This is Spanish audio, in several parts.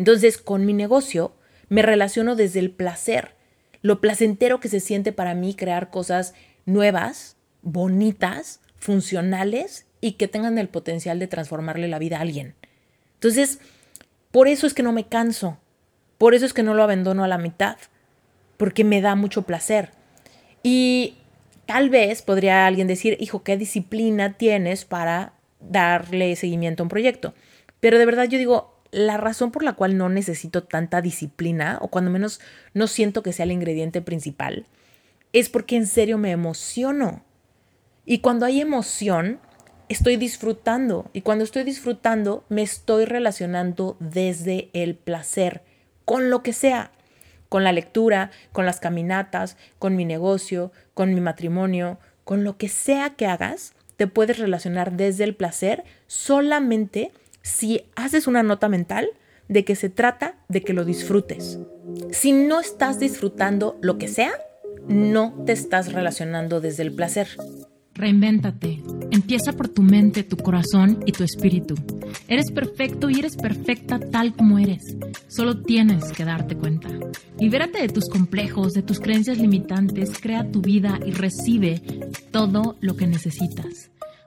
Entonces, con mi negocio me relaciono desde el placer, lo placentero que se siente para mí crear cosas nuevas, bonitas, funcionales y que tengan el potencial de transformarle la vida a alguien. Entonces, por eso es que no me canso, por eso es que no lo abandono a la mitad, porque me da mucho placer. Y tal vez podría alguien decir, hijo, ¿qué disciplina tienes para darle seguimiento a un proyecto? Pero de verdad yo digo, la razón por la cual no necesito tanta disciplina, o cuando menos no siento que sea el ingrediente principal, es porque en serio me emociono. Y cuando hay emoción, estoy disfrutando. Y cuando estoy disfrutando, me estoy relacionando desde el placer, con lo que sea, con la lectura, con las caminatas, con mi negocio, con mi matrimonio, con lo que sea que hagas, te puedes relacionar desde el placer solamente si haces una nota mental de que se trata de que lo disfrutes. Si no estás disfrutando lo que sea, no te estás relacionando desde el placer. Reinvéntate. Empieza por tu mente, tu corazón y tu espíritu. Eres perfecto y eres perfecta tal como eres. Solo tienes que darte cuenta. Libérate de tus complejos, de tus creencias limitantes, crea tu vida y recibe todo lo que necesitas.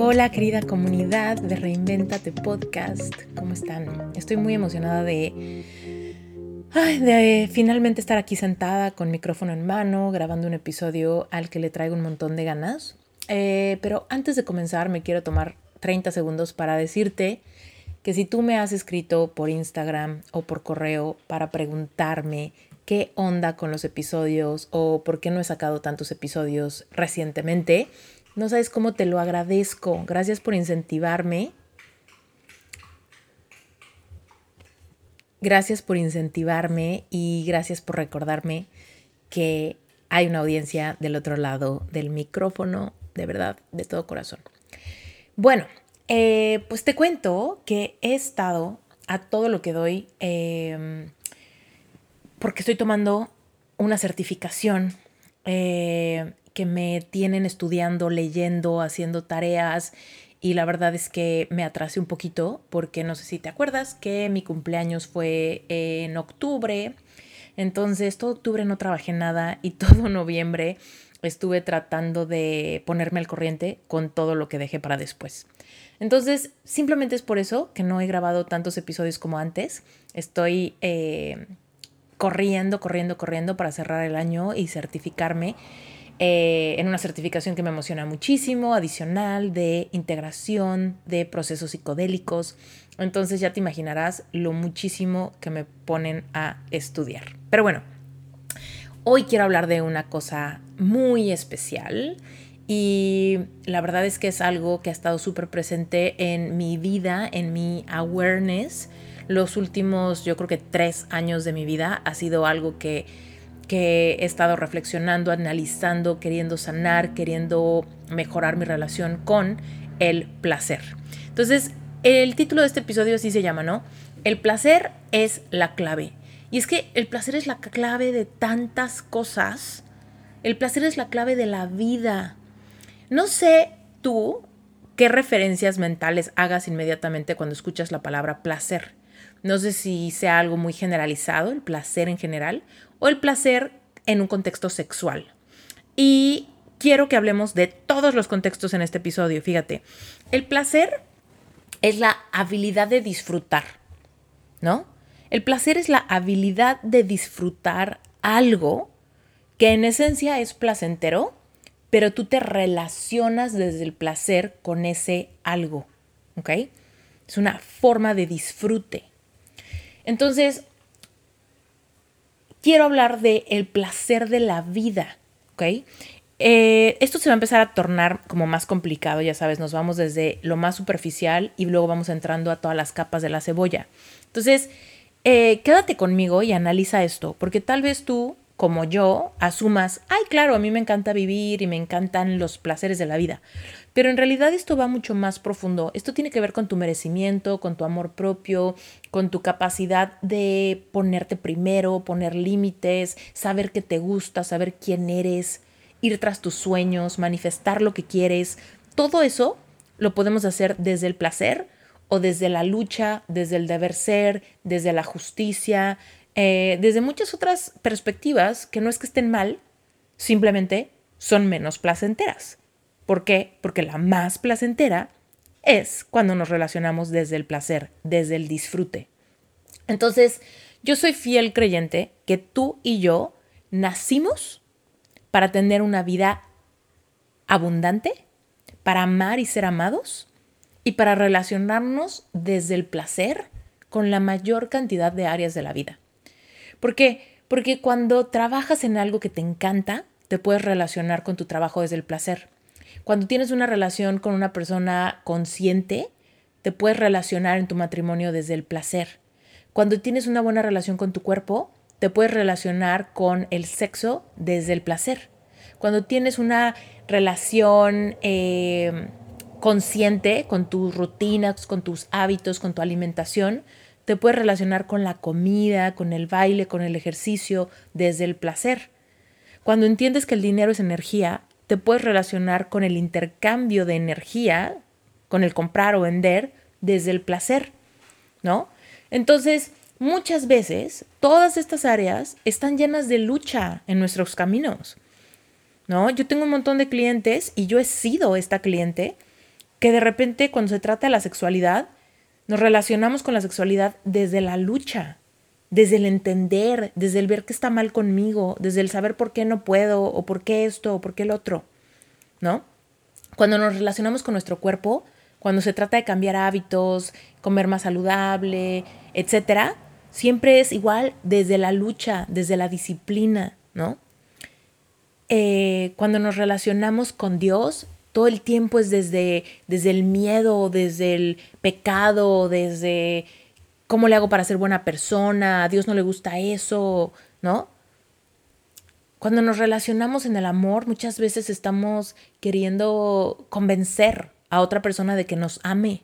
Hola querida comunidad de Reinventate Podcast, ¿cómo están? Estoy muy emocionada de, de finalmente estar aquí sentada con micrófono en mano, grabando un episodio al que le traigo un montón de ganas. Eh, pero antes de comenzar me quiero tomar 30 segundos para decirte que si tú me has escrito por Instagram o por correo para preguntarme qué onda con los episodios o por qué no he sacado tantos episodios recientemente, no sabes cómo te lo agradezco. Gracias por incentivarme. Gracias por incentivarme y gracias por recordarme que hay una audiencia del otro lado del micrófono, de verdad, de todo corazón. Bueno, eh, pues te cuento que he estado a todo lo que doy em, porque estoy tomando una certificación eh, que me tienen estudiando, leyendo, haciendo tareas y la verdad es que me atrasé un poquito porque no sé si te acuerdas que mi cumpleaños fue en octubre, entonces todo octubre no trabajé nada y todo noviembre estuve tratando de ponerme al corriente con todo lo que dejé para después. Entonces, simplemente es por eso que no he grabado tantos episodios como antes. Estoy eh, corriendo, corriendo, corriendo para cerrar el año y certificarme eh, en una certificación que me emociona muchísimo, adicional de integración de procesos psicodélicos. Entonces ya te imaginarás lo muchísimo que me ponen a estudiar. Pero bueno, hoy quiero hablar de una cosa muy especial y la verdad es que es algo que ha estado súper presente en mi vida, en mi awareness. Los últimos, yo creo que tres años de mi vida ha sido algo que que he estado reflexionando, analizando, queriendo sanar, queriendo mejorar mi relación con el placer. Entonces, el título de este episodio así se llama, ¿no? El placer es la clave. Y es que el placer es la clave de tantas cosas. El placer es la clave de la vida. No sé tú qué referencias mentales hagas inmediatamente cuando escuchas la palabra placer. No sé si sea algo muy generalizado, el placer en general, o el placer en un contexto sexual. Y quiero que hablemos de todos los contextos en este episodio. Fíjate, el placer es la habilidad de disfrutar, ¿no? El placer es la habilidad de disfrutar algo que en esencia es placentero, pero tú te relacionas desde el placer con ese algo, ¿ok? Es una forma de disfrute. Entonces, quiero hablar del el placer de la vida, ¿ok? Eh, esto se va a empezar a tornar como más complicado, ya sabes, nos vamos desde lo más superficial y luego vamos entrando a todas las capas de la cebolla. Entonces, eh, quédate conmigo y analiza esto, porque tal vez tú, como yo, asumas, ay, claro, a mí me encanta vivir y me encantan los placeres de la vida. Pero en realidad esto va mucho más profundo. Esto tiene que ver con tu merecimiento, con tu amor propio, con tu capacidad de ponerte primero, poner límites, saber qué te gusta, saber quién eres, ir tras tus sueños, manifestar lo que quieres. Todo eso lo podemos hacer desde el placer o desde la lucha, desde el deber ser, desde la justicia, eh, desde muchas otras perspectivas que no es que estén mal, simplemente son menos placenteras. ¿Por qué? Porque la más placentera es cuando nos relacionamos desde el placer, desde el disfrute. Entonces, yo soy fiel creyente que tú y yo nacimos para tener una vida abundante, para amar y ser amados y para relacionarnos desde el placer con la mayor cantidad de áreas de la vida. ¿Por qué? Porque cuando trabajas en algo que te encanta, te puedes relacionar con tu trabajo desde el placer. Cuando tienes una relación con una persona consciente, te puedes relacionar en tu matrimonio desde el placer. Cuando tienes una buena relación con tu cuerpo, te puedes relacionar con el sexo desde el placer. Cuando tienes una relación eh, consciente con tus rutinas, con tus hábitos, con tu alimentación, te puedes relacionar con la comida, con el baile, con el ejercicio, desde el placer. Cuando entiendes que el dinero es energía, te puedes relacionar con el intercambio de energía, con el comprar o vender, desde el placer, ¿no? Entonces, muchas veces todas estas áreas están llenas de lucha en nuestros caminos. ¿No? Yo tengo un montón de clientes y yo he sido esta cliente que de repente cuando se trata de la sexualidad, nos relacionamos con la sexualidad desde la lucha, desde el entender, desde el ver que está mal conmigo, desde el saber por qué no puedo o por qué esto o por qué el otro, ¿no? Cuando nos relacionamos con nuestro cuerpo, cuando se trata de cambiar hábitos, comer más saludable, etcétera, siempre es igual desde la lucha, desde la disciplina, ¿no? Eh, cuando nos relacionamos con Dios, todo el tiempo es desde, desde el miedo, desde el pecado, desde cómo le hago para ser buena persona, a Dios no le gusta eso, ¿no? Cuando nos relacionamos en el amor, muchas veces estamos queriendo convencer a otra persona de que nos ame.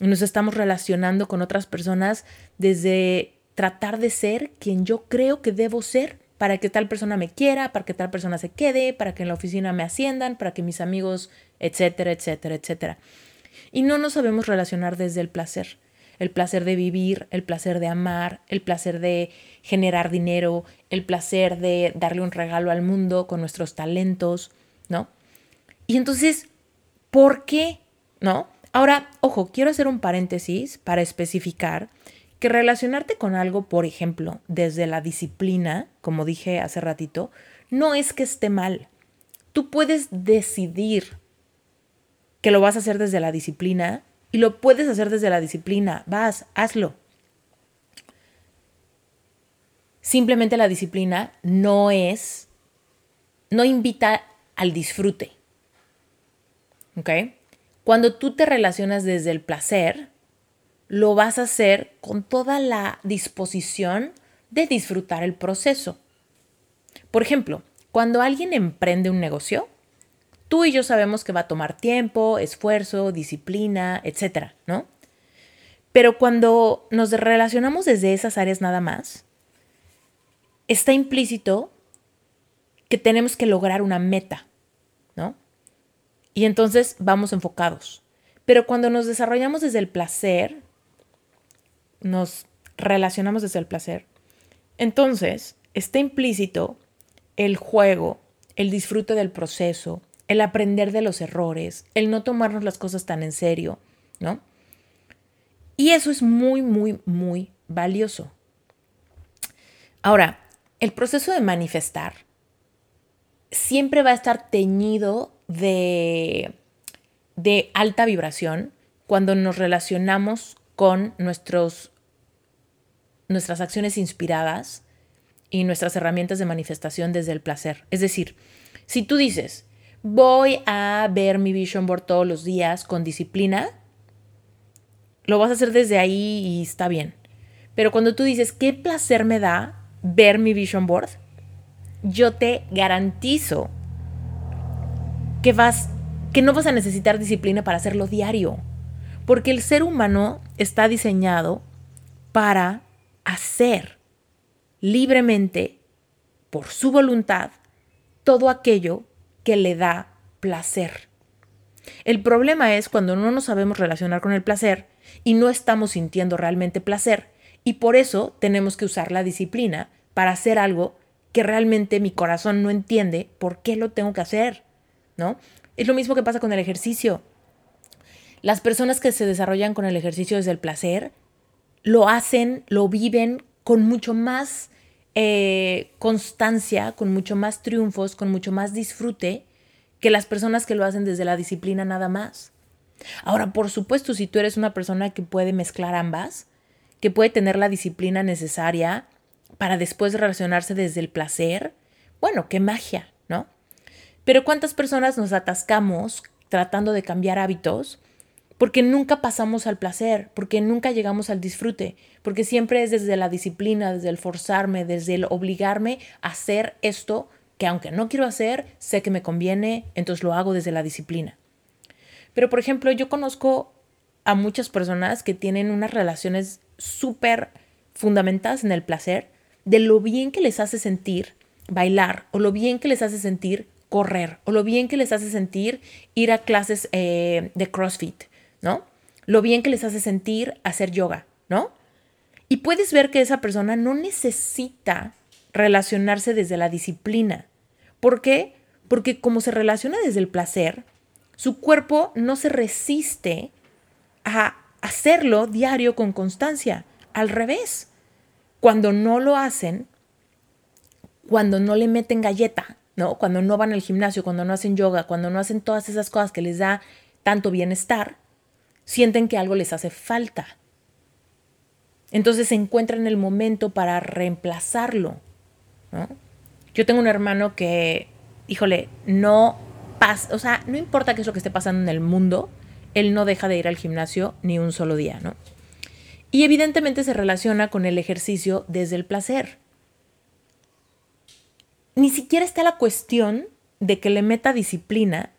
Y nos estamos relacionando con otras personas desde tratar de ser quien yo creo que debo ser para que tal persona me quiera, para que tal persona se quede, para que en la oficina me asciendan, para que mis amigos, etcétera, etcétera, etcétera. Y no nos sabemos relacionar desde el placer. El placer de vivir, el placer de amar, el placer de generar dinero, el placer de darle un regalo al mundo con nuestros talentos, ¿no? Y entonces, ¿por qué? ¿No? Ahora, ojo, quiero hacer un paréntesis para especificar que relacionarte con algo, por ejemplo, desde la disciplina, como dije hace ratito, no es que esté mal. Tú puedes decidir que lo vas a hacer desde la disciplina y lo puedes hacer desde la disciplina. Vas, hazlo. Simplemente la disciplina no es, no invita al disfrute. ¿Ok? Cuando tú te relacionas desde el placer, lo vas a hacer con toda la disposición de disfrutar el proceso. Por ejemplo, cuando alguien emprende un negocio, tú y yo sabemos que va a tomar tiempo, esfuerzo, disciplina, etcétera, ¿no? Pero cuando nos relacionamos desde esas áreas nada más, está implícito que tenemos que lograr una meta, ¿no? Y entonces vamos enfocados. Pero cuando nos desarrollamos desde el placer, nos relacionamos desde el placer, entonces está implícito el juego, el disfrute del proceso, el aprender de los errores, el no tomarnos las cosas tan en serio, ¿no? Y eso es muy, muy, muy valioso. Ahora, el proceso de manifestar siempre va a estar teñido de, de alta vibración cuando nos relacionamos con nuestros, nuestras acciones inspiradas y nuestras herramientas de manifestación desde el placer. Es decir, si tú dices, voy a ver mi vision board todos los días con disciplina, lo vas a hacer desde ahí y está bien. Pero cuando tú dices, ¿qué placer me da ver mi vision board? Yo te garantizo que vas que no vas a necesitar disciplina para hacerlo diario, porque el ser humano está diseñado para hacer libremente, por su voluntad, todo aquello que le da placer. El problema es cuando no nos sabemos relacionar con el placer y no estamos sintiendo realmente placer y por eso tenemos que usar la disciplina para hacer algo que realmente mi corazón no entiende por qué lo tengo que hacer, ¿no? Es lo mismo que pasa con el ejercicio. Las personas que se desarrollan con el ejercicio desde el placer lo hacen, lo viven con mucho más eh, constancia, con mucho más triunfos, con mucho más disfrute que las personas que lo hacen desde la disciplina nada más. Ahora, por supuesto, si tú eres una persona que puede mezclar ambas, que puede tener la disciplina necesaria para después relacionarse desde el placer, bueno, qué magia, ¿no? Pero ¿cuántas personas nos atascamos tratando de cambiar hábitos porque nunca pasamos al placer, porque nunca llegamos al disfrute, porque siempre es desde la disciplina, desde el forzarme, desde el obligarme a hacer esto que aunque no quiero hacer, sé que me conviene, entonces lo hago desde la disciplina. Pero, por ejemplo, yo conozco a muchas personas que tienen unas relaciones súper fundamentadas en el placer, de lo bien que les hace sentir bailar o lo bien que les hace sentir correr o lo bien que les hace sentir ir a clases eh, de CrossFit, ¿no? Lo bien que les hace sentir hacer yoga, ¿no? Y puedes ver que esa persona no necesita relacionarse desde la disciplina. ¿Por qué? Porque como se relaciona desde el placer, su cuerpo no se resiste a hacerlo diario con constancia. Al revés, cuando no lo hacen, cuando no le meten galleta, ¿no? Cuando no van al gimnasio, cuando no hacen yoga, cuando no hacen todas esas cosas que les da tanto bienestar, sienten que algo les hace falta. Entonces se encuentran el momento para reemplazarlo. Yo tengo un hermano que, híjole, no pasa, o sea, no importa qué es lo que esté pasando en el mundo, él no deja de ir al gimnasio ni un solo día, ¿no? Y evidentemente se relaciona con el ejercicio desde el placer ni siquiera está la cuestión de que le meta disciplina,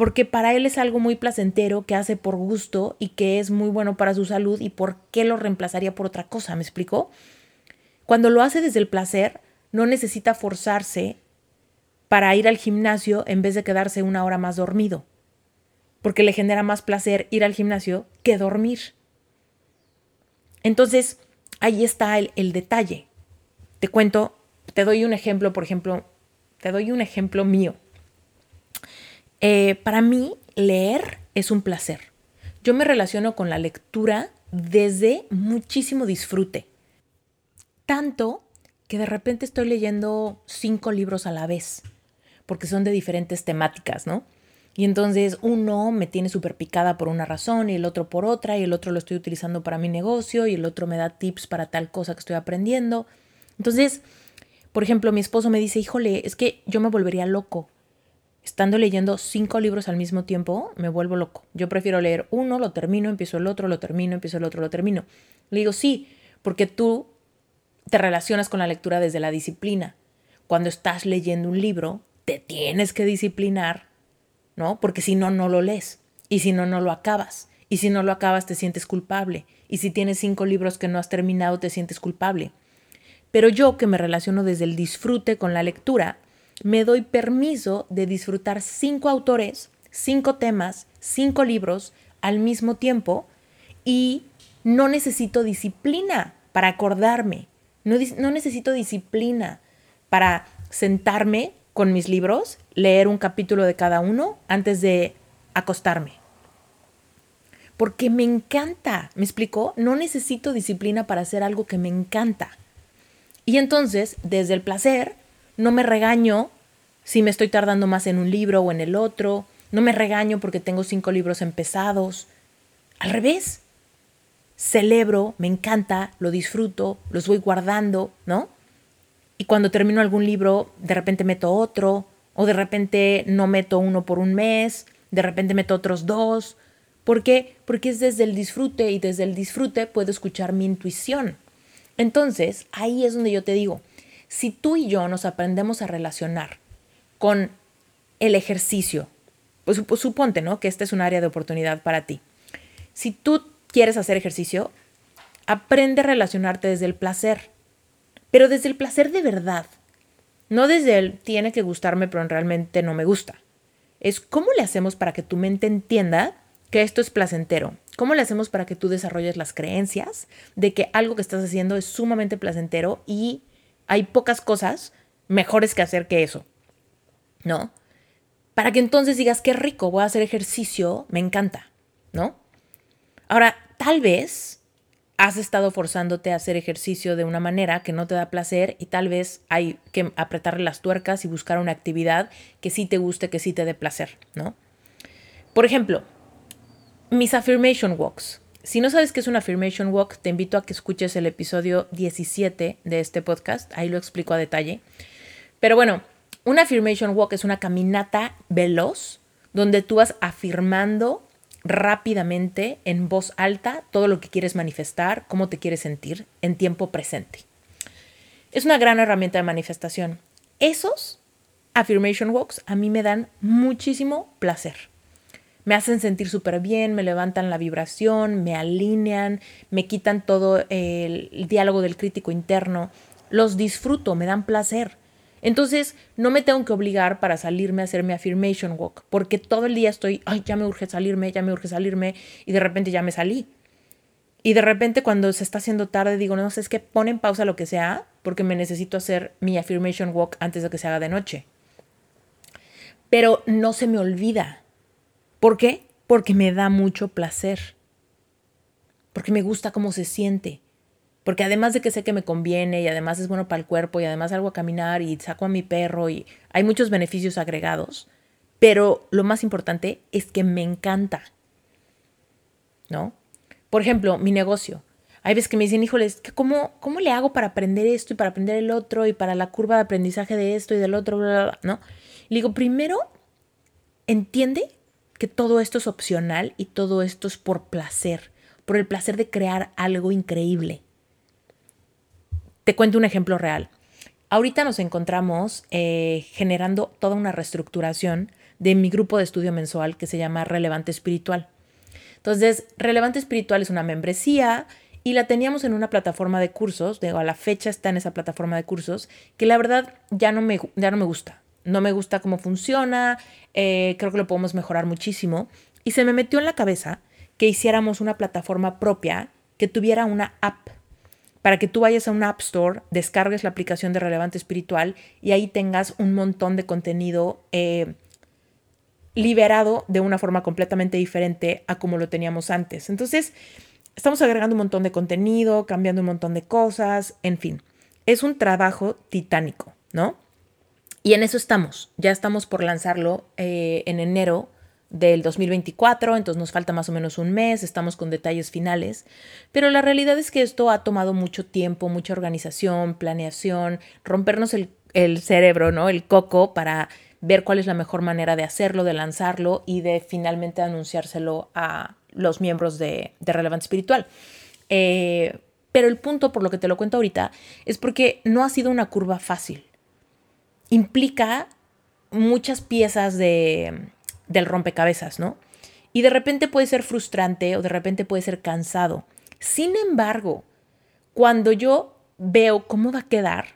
porque para él es algo muy placentero que hace por gusto y que es muy bueno para su salud y por qué lo reemplazaría por otra cosa, ¿me explicó? Cuando lo hace desde el placer, no necesita forzarse para ir al gimnasio en vez de quedarse una hora más dormido, porque le genera más placer ir al gimnasio que dormir. Entonces, ahí está el, el detalle. Te cuento te doy un ejemplo, por ejemplo, te doy un ejemplo mío. Eh, para mí, leer es un placer. Yo me relaciono con la lectura desde muchísimo disfrute. Tanto que de repente estoy leyendo cinco libros a la vez, porque son de diferentes temáticas, ¿no? Y entonces uno me tiene súper picada por una razón y el otro por otra, y el otro lo estoy utilizando para mi negocio y el otro me da tips para tal cosa que estoy aprendiendo. Entonces, por ejemplo, mi esposo me dice, híjole, es que yo me volvería loco. Estando leyendo cinco libros al mismo tiempo, me vuelvo loco. Yo prefiero leer uno, lo termino, empiezo el otro, lo termino, empiezo el otro, lo termino. Le digo, sí, porque tú te relacionas con la lectura desde la disciplina. Cuando estás leyendo un libro, te tienes que disciplinar, ¿no? Porque si no, no lo lees. Y si no, no lo acabas. Y si no lo acabas, te sientes culpable. Y si tienes cinco libros que no has terminado, te sientes culpable. Pero yo que me relaciono desde el disfrute con la lectura, me doy permiso de disfrutar cinco autores, cinco temas, cinco libros al mismo tiempo y no necesito disciplina para acordarme, no, necesito disciplina para sentarme con mis libros, leer un capítulo de cada uno antes de acostarme. Porque me encanta, ¿me explicó? No necesito disciplina para hacer algo que me encanta. Y entonces, desde el placer, no me regaño si me estoy tardando más en un libro o en el otro, no me regaño porque tengo cinco libros empezados. Al revés, celebro, me encanta, lo disfruto, los voy guardando, ¿no? Y cuando termino algún libro, de repente meto otro, o de repente no meto uno por un mes, de repente meto otros dos. ¿Por qué? Porque es desde el disfrute y desde el disfrute puedo escuchar mi intuición. Entonces, ahí es donde yo te digo, si tú y yo nos aprendemos a relacionar con el ejercicio, pues, suponte, ¿no? Que este es un área de oportunidad para ti. Si tú quieres hacer ejercicio, aprende a relacionarte desde el placer, pero desde el placer de verdad, no desde el tiene que gustarme, pero realmente no me gusta. Es cómo le hacemos para que tu mente entienda que esto es placentero. ¿Cómo le hacemos para que tú desarrolles las creencias de que algo que estás haciendo es sumamente placentero y hay pocas cosas mejores que hacer que eso? ¿No? Para que entonces digas, qué rico, voy a hacer ejercicio, me encanta, ¿no? Ahora, tal vez has estado forzándote a hacer ejercicio de una manera que no te da placer y tal vez hay que apretarle las tuercas y buscar una actividad que sí te guste, que sí te dé placer, ¿no? Por ejemplo, mis affirmation walks. Si no sabes qué es un affirmation walk, te invito a que escuches el episodio 17 de este podcast. Ahí lo explico a detalle. Pero bueno, un affirmation walk es una caminata veloz donde tú vas afirmando rápidamente en voz alta todo lo que quieres manifestar, cómo te quieres sentir en tiempo presente. Es una gran herramienta de manifestación. Esos affirmation walks a mí me dan muchísimo placer me hacen sentir súper bien, me levantan la vibración, me alinean, me quitan todo el, diálogo del crítico interno, los disfruto, me dan placer. Entonces, no me tengo que obligar para salirme a hacer mi affirmation walk, porque todo el día estoy, ay, ya me urge salirme, ya me urge salirme, y de repente ya me salí. Y de repente cuando se está haciendo tarde digo, no sé, es que pon en pausa lo que sea, porque me necesito hacer mi affirmation walk antes de que se haga de noche. Pero no se me olvida. ¿Por qué? Porque me da mucho placer. Porque me gusta cómo se siente. Porque además de que sé que me conviene y además es bueno para el cuerpo y además salgo a caminar y saco a mi perro y hay muchos beneficios agregados, pero lo más importante es que me encanta. ¿No? Por ejemplo, mi negocio. Hay veces que me dicen, híjoles, ¿cómo, ¿cómo le hago para aprender esto y para aprender el otro y para la curva de aprendizaje de esto y del otro? ¿No? Le digo, primero, entiende que todo esto es opcional y todo esto es por placer, por el placer de crear algo increíble. Te cuento un ejemplo real. Ahorita nos encontramos eh, generando toda una reestructuración de mi grupo de estudio mensual que se llama Relevante Espiritual. Entonces, Relevante Espiritual es una membresía y la teníamos en una plataforma de cursos, digo, a la fecha está en esa plataforma de cursos, que la verdad ya no me, ya no me gusta no me gusta cómo funciona, eh, creo que lo podemos mejorar muchísimo. Y se me metió en la cabeza que hiciéramos una plataforma propia que tuviera una app para que tú vayas a una App Store, descargues la aplicación de Relevante Espiritual y ahí tengas un montón de contenido eh, liberado de una forma completamente diferente a como lo teníamos antes. Entonces, estamos agregando un montón de contenido, cambiando un montón de cosas, en fin, es un trabajo titánico, ¿no? Y en eso estamos. Ya estamos por lanzarlo eh, en enero del 2024, entonces nos falta más o menos un mes, estamos con detalles finales, pero la realidad es que esto ha tomado mucho tiempo, mucha organización, planeación, rompernos el, cerebro, ¿no? El coco para ver cuál es la mejor manera de hacerlo, de lanzarlo y de finalmente anunciárselo a los miembros de, de Relevante Espiritual. Eh, pero el punto, por lo que te lo cuento ahorita, es porque no ha sido una curva fácil implica muchas piezas de, del rompecabezas, ¿no? Y de repente puede ser frustrante o de repente puede ser cansado. Sin embargo, cuando yo veo cómo va a quedar,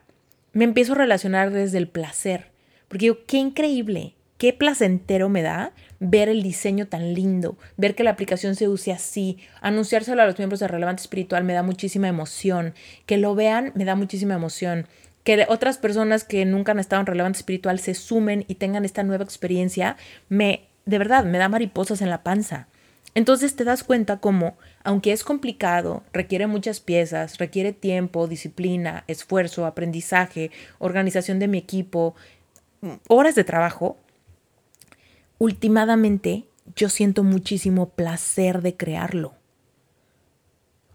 me empiezo a relacionar desde el placer. Porque digo, qué increíble, qué placentero me da ver el diseño tan lindo, ver que la aplicación se use así, anunciárselo a los miembros de Relevante Espiritual me da muchísima emoción, que lo vean me da muchísima emoción que otras personas que nunca han estado en relevante espiritual se sumen y tengan esta nueva experiencia, me, de verdad, me da mariposas en la panza. Entonces te das cuenta como, aunque es complicado, requiere muchas piezas, requiere tiempo, disciplina, esfuerzo, aprendizaje, organización de mi equipo, horas de trabajo, últimamente yo siento muchísimo placer de crearlo.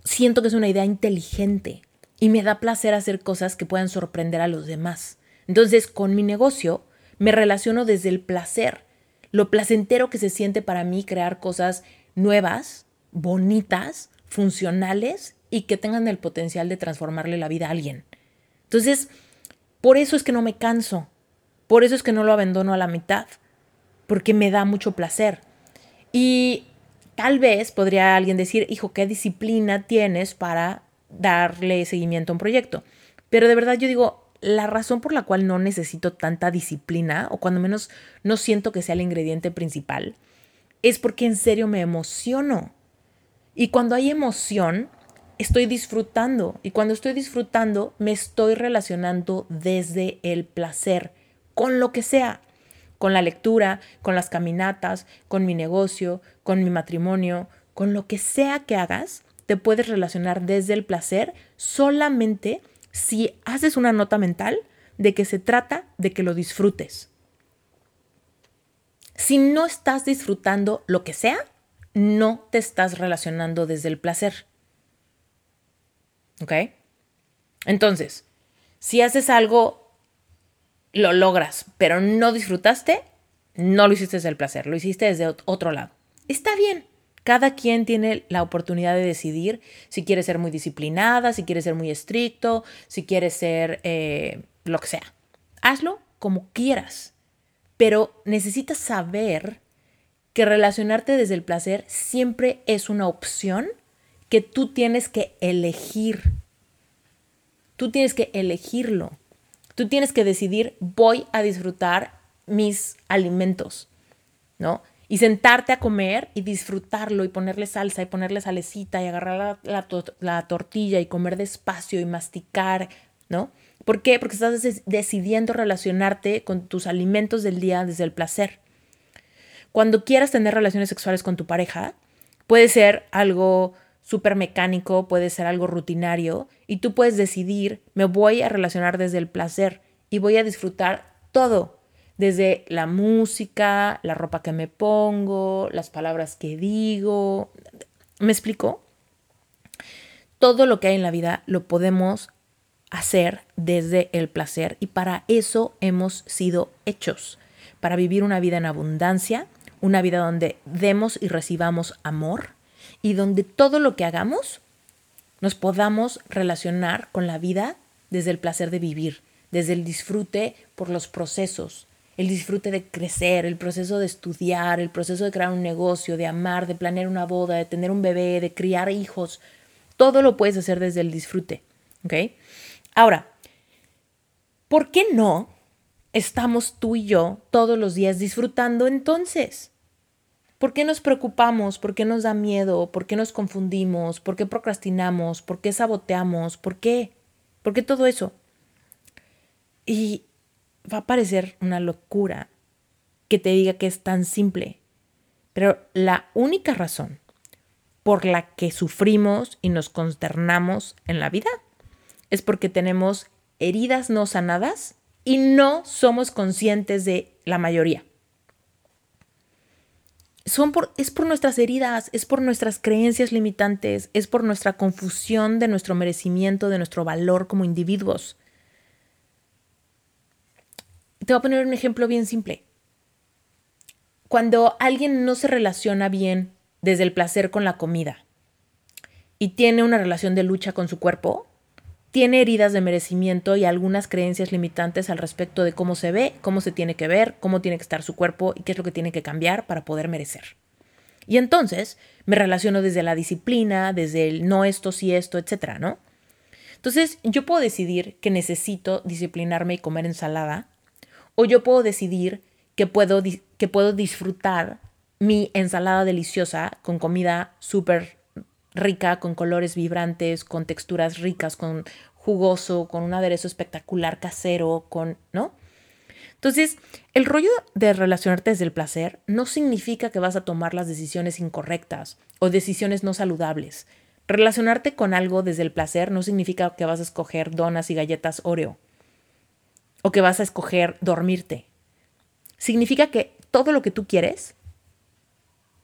Siento que es una idea inteligente y me da placer hacer cosas que puedan sorprender a los demás. Entonces, con mi negocio me relaciono desde el placer, lo placentero que se siente para mí crear cosas nuevas, bonitas, funcionales y que tengan el potencial de transformarle la vida a alguien. Entonces, por eso es que no me canso, por eso es que no lo abandono a la mitad, porque me da mucho placer. Y tal vez podría alguien decir, hijo, ¿qué disciplina tienes para darle seguimiento a un proyecto? Pero de verdad yo digo, la razón por la cual no necesito tanta disciplina, o cuando menos no siento que sea el ingrediente principal, es porque en serio me emociono. Y cuando hay emoción, estoy disfrutando. Y cuando estoy disfrutando, me estoy relacionando desde el placer, con lo que sea. Con la lectura, con las caminatas, con mi negocio, con mi matrimonio, con lo que sea que hagas, te puedes relacionar desde el placer solamente si haces una nota mental de que se trata de que lo disfrutes. Si no estás disfrutando lo que sea, no te estás relacionando desde el placer. ¿Ok? Entonces, si haces algo, lo logras, pero no disfrutaste, no lo hiciste desde el placer, lo hiciste desde otro lado. Está bien. Cada quien tiene la oportunidad de decidir si quiere ser muy disciplinada, si quiere ser muy estricto, si quiere ser eh, lo que sea. Hazlo como quieras, pero necesitas saber que relacionarte desde el placer siempre es una opción que tú tienes que elegir. Tú tienes que elegirlo. Tú tienes que decidir, voy a disfrutar mis alimentos, ¿no? Y sentarte a comer y disfrutarlo y ponerle salsa y ponerle salecita y agarrar la, tortilla y comer despacio y masticar, ¿no? ¿Por qué? Porque estás decidiendo relacionarte con tus alimentos del día desde el placer. Cuando quieras tener relaciones sexuales con tu pareja, puede ser algo súper mecánico, puede ser algo rutinario, y tú puedes decidir, me voy a relacionar desde el placer y voy a disfrutar todo, desde la música, la ropa que me pongo, las palabras que digo. ¿Me explico? Todo lo que hay en la vida lo podemos hacer desde el placer y para eso hemos sido hechos, para vivir una vida en abundancia, una vida donde demos y recibamos amor, y donde todo lo que hagamos nos podamos relacionar con la vida desde el placer de vivir, desde el disfrute por los procesos, el disfrute de crecer, el proceso de estudiar, el proceso de crear un negocio, de amar, de planear una boda, de tener un bebé, de criar hijos. Todo lo puedes hacer desde el disfrute. ¿Ok? Ahora, ¿por qué no estamos tú y yo todos los días disfrutando entonces? ¿Por qué nos preocupamos? ¿Por qué nos da miedo? ¿Por qué nos confundimos? ¿Por qué procrastinamos? ¿Por qué saboteamos? ¿Por qué? ¿Por qué todo eso? Y va a parecer una locura que te diga que es tan simple, pero la única razón por la que sufrimos y nos consternamos en la vida es porque tenemos heridas no sanadas y no somos conscientes de la mayoría por, es por nuestras heridas, es por nuestras creencias limitantes, es por nuestra confusión de nuestro merecimiento, de nuestro valor como individuos. Te voy a poner un ejemplo bien simple. Cuando alguien no se relaciona bien desde el placer con la comida y tiene una relación de lucha con su cuerpo, tiene heridas de merecimiento y algunas creencias limitantes al respecto de cómo se ve, cómo se tiene que ver, cómo tiene que estar su cuerpo y qué es lo que tiene que cambiar para poder merecer. Y entonces me relaciono desde la disciplina, desde el no esto, sí esto, etcétera, ¿no? Entonces yo puedo decidir que necesito disciplinarme y comer ensalada, o yo puedo decidir que puedo, que puedo disfrutar mi ensalada deliciosa con comida súper rica, con colores vibrantes, con texturas ricas, con jugoso, con un aderezo espectacular casero, con, ¿no? Entonces, el rollo de relacionarte desde el placer no significa que vas a tomar las decisiones incorrectas o decisiones no saludables. Relacionarte con algo desde el placer no significa que vas a escoger donas y galletas Oreo o que vas a escoger dormirte. Significa que todo lo que tú quieres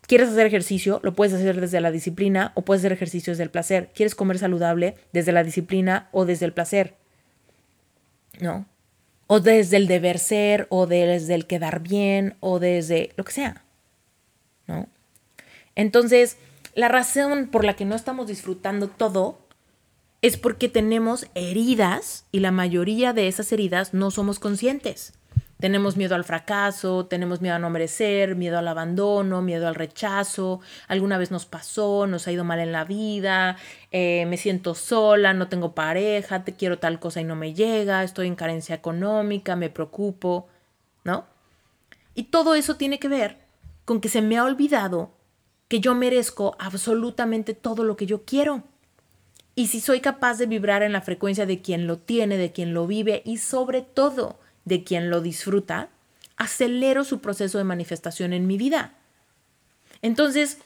¿Quieres hacer ejercicio? Lo puedes hacer desde la disciplina o puedes hacer ejercicio desde el placer. ¿Quieres comer saludable? Desde la disciplina o desde el placer. ¿No? O desde el deber ser o desde el quedar bien o desde lo que sea. ¿No? Entonces, la razón por la que no estamos disfrutando todo es porque tenemos heridas y la mayoría de esas heridas no somos conscientes. Tenemos miedo al fracaso, tenemos miedo a no merecer, miedo al abandono, miedo al rechazo. Alguna vez nos pasó, nos ha ido mal en la vida, eh, me siento sola, no tengo pareja, te quiero tal cosa y no me llega, estoy en carencia económica, me preocupo, ¿no? Y todo eso tiene que ver con que se me ha olvidado que yo merezco absolutamente todo lo que yo quiero. Y si soy capaz de vibrar en la frecuencia de quien lo tiene, de quien lo vive y sobre todo de quien lo disfruta, acelero su proceso de manifestación en mi vida. Entonces,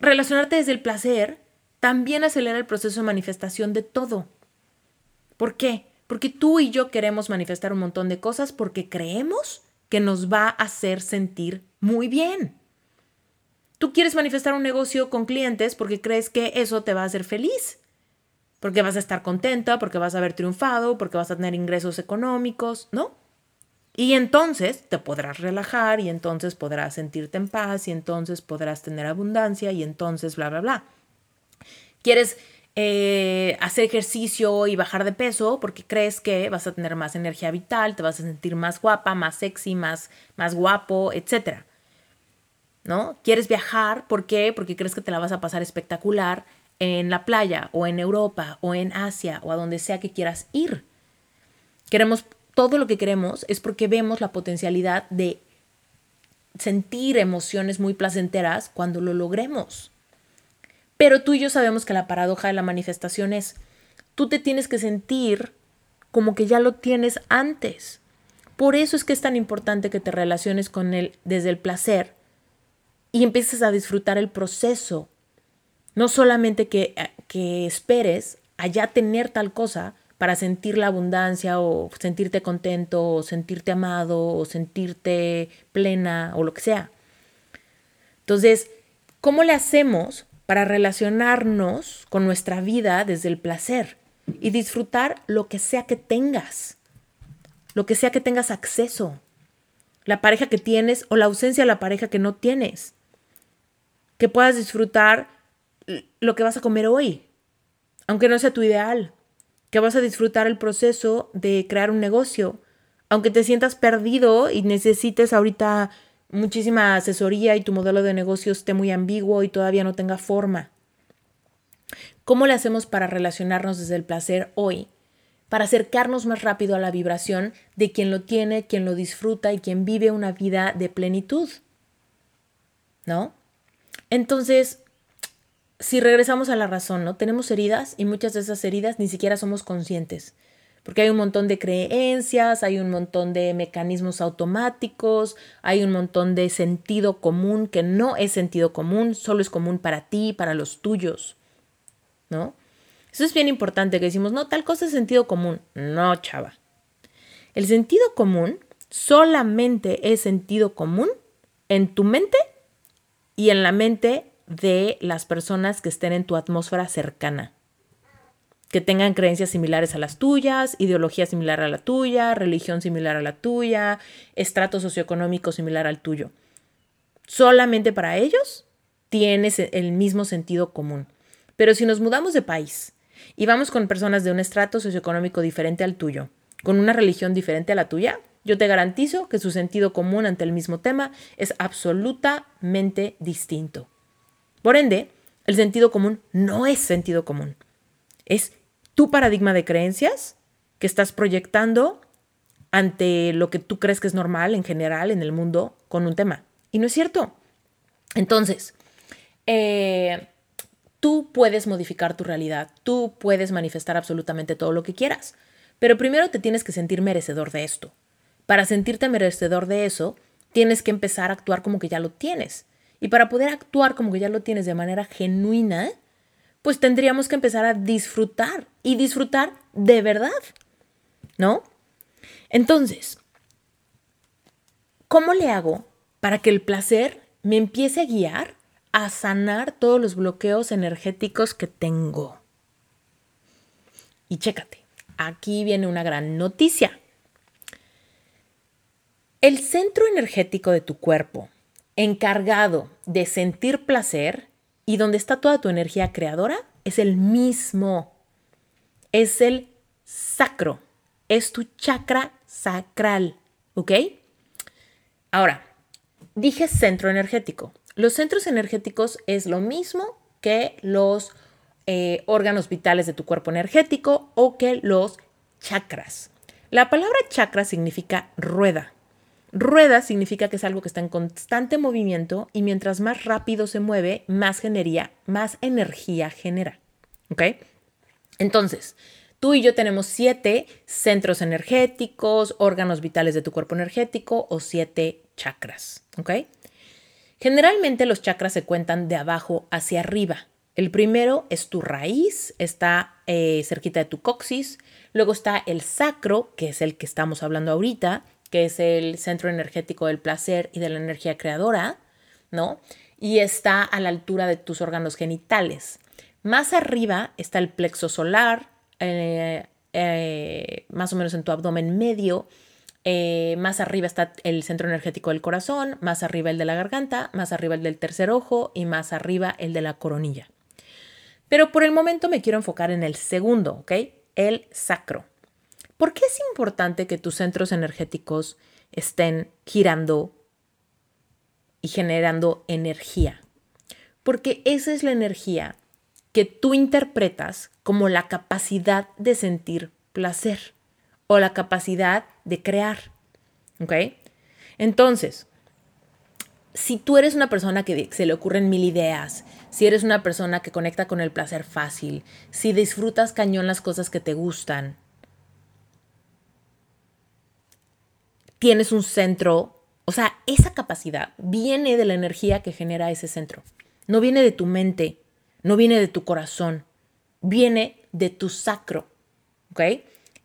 relacionarte desde el placer también acelera el proceso de manifestación de todo. ¿Por qué? Porque tú y yo queremos manifestar un montón de cosas porque creemos que nos va a hacer sentir muy bien. Tú quieres manifestar un negocio con clientes porque crees que eso te va a hacer feliz porque vas a estar contenta, porque vas a haber triunfado, porque vas a tener ingresos económicos, ¿no? Y entonces te podrás relajar y entonces podrás sentirte en paz y entonces podrás tener abundancia y entonces bla, bla, bla. Quieres eh, hacer ejercicio y bajar de peso porque crees que vas a tener más energía vital, te vas a sentir más guapa, más sexy, más, más guapo, etc. ¿No? Quieres viajar, ¿por qué? Porque crees que te la vas a pasar espectacular en la playa o en Europa o en Asia o a donde sea que quieras ir. Queremos todo lo que queremos es porque vemos la potencialidad de sentir emociones muy placenteras cuando lo logremos. Pero tú y yo sabemos que la paradoja de la manifestación es, tú te tienes que sentir como que ya lo tienes antes. Por eso es que es tan importante que te relaciones con él desde el placer y empieces a disfrutar el proceso no solamente que, que esperes allá tener tal cosa para sentir la abundancia o sentirte contento o sentirte amado o sentirte plena o lo que sea. Entonces, ¿cómo le hacemos para relacionarnos con nuestra vida desde el placer y disfrutar lo que sea que tengas? Lo que sea que tengas acceso. La pareja que tienes o la ausencia de la pareja que no tienes. Que puedas disfrutar lo que vas a comer hoy, aunque no sea tu ideal, que vas a disfrutar el proceso de crear un negocio, aunque te sientas perdido y necesites ahorita muchísima asesoría y tu modelo de negocio esté muy ambiguo y todavía no tenga forma. ¿Cómo le hacemos para relacionarnos desde el placer hoy? Para acercarnos más rápido a la vibración de quien lo tiene, quien lo disfruta y quien vive una vida de plenitud. ¿No? Entonces, si regresamos a la razón, ¿no? Tenemos heridas y muchas de esas heridas ni siquiera somos conscientes. Porque hay un montón de creencias, hay un montón de mecanismos automáticos, hay un montón de sentido común que no es sentido común, solo es común para ti, para los tuyos. ¿No? Eso es bien importante que decimos, no, tal cosa es sentido común. No, chava. El sentido común solamente es sentido común en tu mente y en la mente de las personas que estén en tu atmósfera cercana, que tengan creencias similares a las tuyas, ideología similar a la tuya, religión similar a la tuya, estrato socioeconómico similar al tuyo. Solamente para ellos tienes el mismo sentido común. Pero si nos mudamos de país y vamos con personas de un estrato socioeconómico diferente al tuyo, con una religión diferente a la tuya, yo te garantizo que su sentido común ante el mismo tema es absolutamente distinto. Por ende, el sentido común no es sentido común. Es tu paradigma de creencias que estás proyectando ante lo que tú crees que es normal en general en el mundo con un tema. Y no es cierto. Entonces, eh, tú puedes modificar tu realidad, tú puedes manifestar absolutamente todo lo que quieras, pero primero te tienes que sentir merecedor de esto. Para sentirte merecedor de eso, tienes que empezar a actuar como que ya lo tienes. Y para poder actuar como que ya lo tienes de manera genuina, pues tendríamos que empezar a disfrutar y disfrutar de verdad, ¿no? Entonces, ¿cómo le hago para que el placer me empiece a guiar a sanar todos los bloqueos energéticos que tengo? Y chécate, aquí viene una gran noticia. El centro energético de tu cuerpo, encargado de sentir placer y donde está toda tu energía creadora es el mismo. es el sacro, es tu chakra sacral, ¿ok? Ahora, dije centro energético. Los centros energéticos es lo mismo que los eh, órganos vitales de tu cuerpo energético o que los chakras. La palabra chakra significa rueda. Rueda significa que es algo que está en constante movimiento y mientras más rápido se mueve, más, más energía genera. ¿Ok? Entonces, tú y yo tenemos siete centros energéticos, órganos vitales de tu cuerpo energético o siete chakras. ¿Ok? Generalmente los chakras se cuentan de abajo hacia arriba. El primero es tu raíz, está eh, cerquita de tu coxis. Luego está el sacro, que es el que estamos hablando ahorita, que es el centro energético del placer y de la energía creadora, ¿no? Y está a la altura de tus órganos genitales. Más arriba está el plexo solar, eh, eh, más o menos en tu abdomen medio. más arriba está el centro energético del corazón, más arriba el de la garganta, más arriba el del tercer ojo y más arriba el de la coronilla. Pero por el momento me quiero enfocar en el segundo, ¿ok? El sacro. ¿Por qué es importante que tus centros energéticos estén girando y generando energía? Porque esa es la energía que tú interpretas como la capacidad de sentir placer o la capacidad de crear. ¿Ok? Entonces, si tú eres una persona que se le ocurren mil ideas, si eres una persona que conecta con el placer fácil, si disfrutas cañón las cosas que te gustan, tienes un centro, o sea, esa capacidad viene de la energía que genera ese centro. No viene de tu mente, no viene de tu corazón, viene de tu sacro, ¿ok?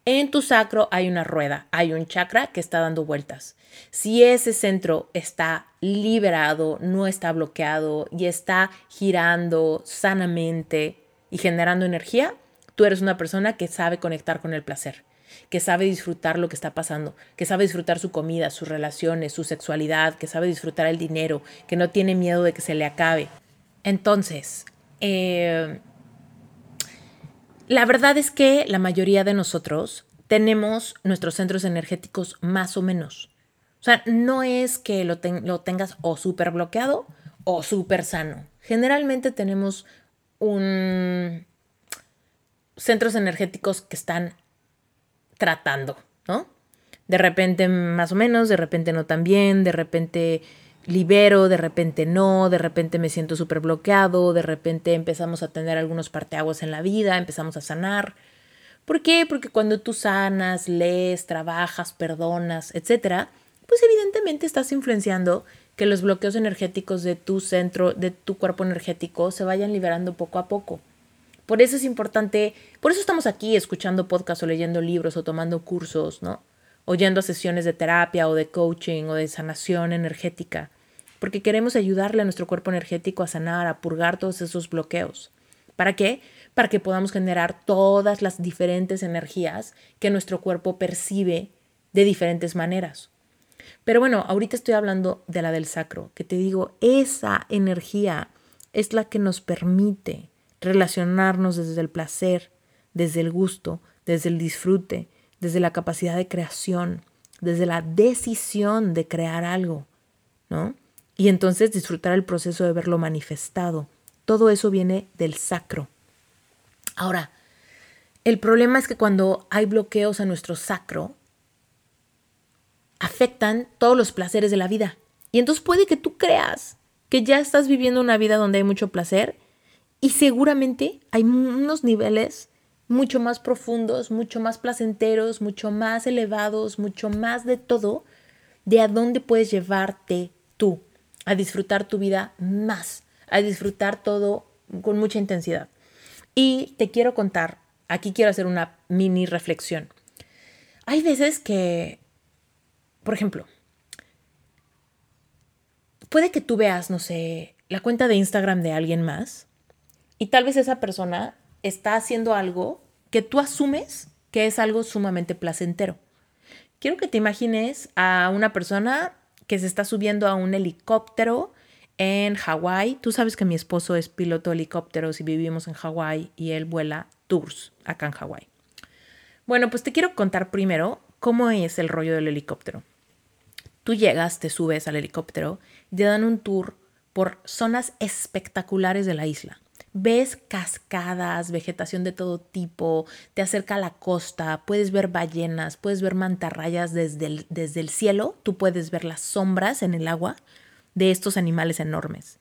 En tu sacro hay una rueda, hay un chakra que está dando vueltas. Si ese centro está liberado, no está bloqueado y está girando sanamente y generando energía, tú eres una persona que sabe conectar con el placer, que sabe disfrutar lo que está pasando, que sabe disfrutar su comida, sus relaciones, su sexualidad, que sabe disfrutar el dinero, que no tiene miedo de que se le acabe. Entonces, eh, la verdad es que la mayoría de nosotros tenemos nuestros centros energéticos más o menos. O sea, no es que lo, tengas o súper bloqueado o súper sano. Generalmente tenemos un centros energéticos que están tratando, ¿no? De repente más o menos, de repente no tan bien, de repente libero, de repente no, de repente me siento súper bloqueado, de repente empezamos a tener algunos parteaguas en la vida, empezamos a sanar. ¿Por qué? Porque cuando tú sanas, lees, trabajas, perdonas, etcétera, pues evidentemente estás influenciando que los bloqueos energéticos de tu centro, de tu cuerpo energético, se vayan liberando poco a poco. Por eso es importante, por eso estamos aquí escuchando podcasts o leyendo libros o tomando cursos, ¿no? oyendo sesiones de terapia o de coaching o de sanación energética, porque queremos ayudarle a nuestro cuerpo energético a sanar, a purgar todos esos bloqueos. ¿Para qué? Para que podamos generar todas las diferentes energías que nuestro cuerpo percibe de diferentes maneras. Pero bueno, ahorita estoy hablando de la del sacro, que te digo, esa energía es la que nos permite relacionarnos desde el placer, desde el gusto, desde el disfrute, desde la capacidad de creación, desde la decisión de crear algo, ¿no? Y entonces disfrutar el proceso de verlo manifestado. Todo eso viene del sacro. Ahora, el problema es que cuando hay bloqueos a nuestro sacro, afectan todos los placeres de la vida. Y entonces puede que tú creas que ya estás viviendo una vida donde hay mucho placer y seguramente hay unos niveles mucho más profundos, mucho más placenteros, mucho más elevados, mucho más de todo, de a dónde puedes llevarte tú, a disfrutar tu vida más, a disfrutar todo con mucha intensidad. Y te quiero contar, aquí quiero hacer una mini reflexión. Hay veces que, por ejemplo, puede que tú veas, no sé, la cuenta de Instagram de alguien más y tal vez esa persona está haciendo algo que tú asumes que es algo sumamente placentero. Quiero que te imagines a una persona que se está subiendo a un helicóptero en Hawái. Tú sabes que mi esposo es piloto de helicópteros y vivimos en Hawái y él vuela tours acá en Hawái. Bueno, pues te quiero contar primero cómo es el rollo del helicóptero. Tú llegas, te subes al helicóptero y te dan un tour por zonas espectaculares de la isla. Ves cascadas, vegetación de todo tipo, te acerca a la costa, puedes ver ballenas, puedes ver mantarrayas desde el, desde el cielo, tú puedes ver las sombras en el agua de estos animales enormes.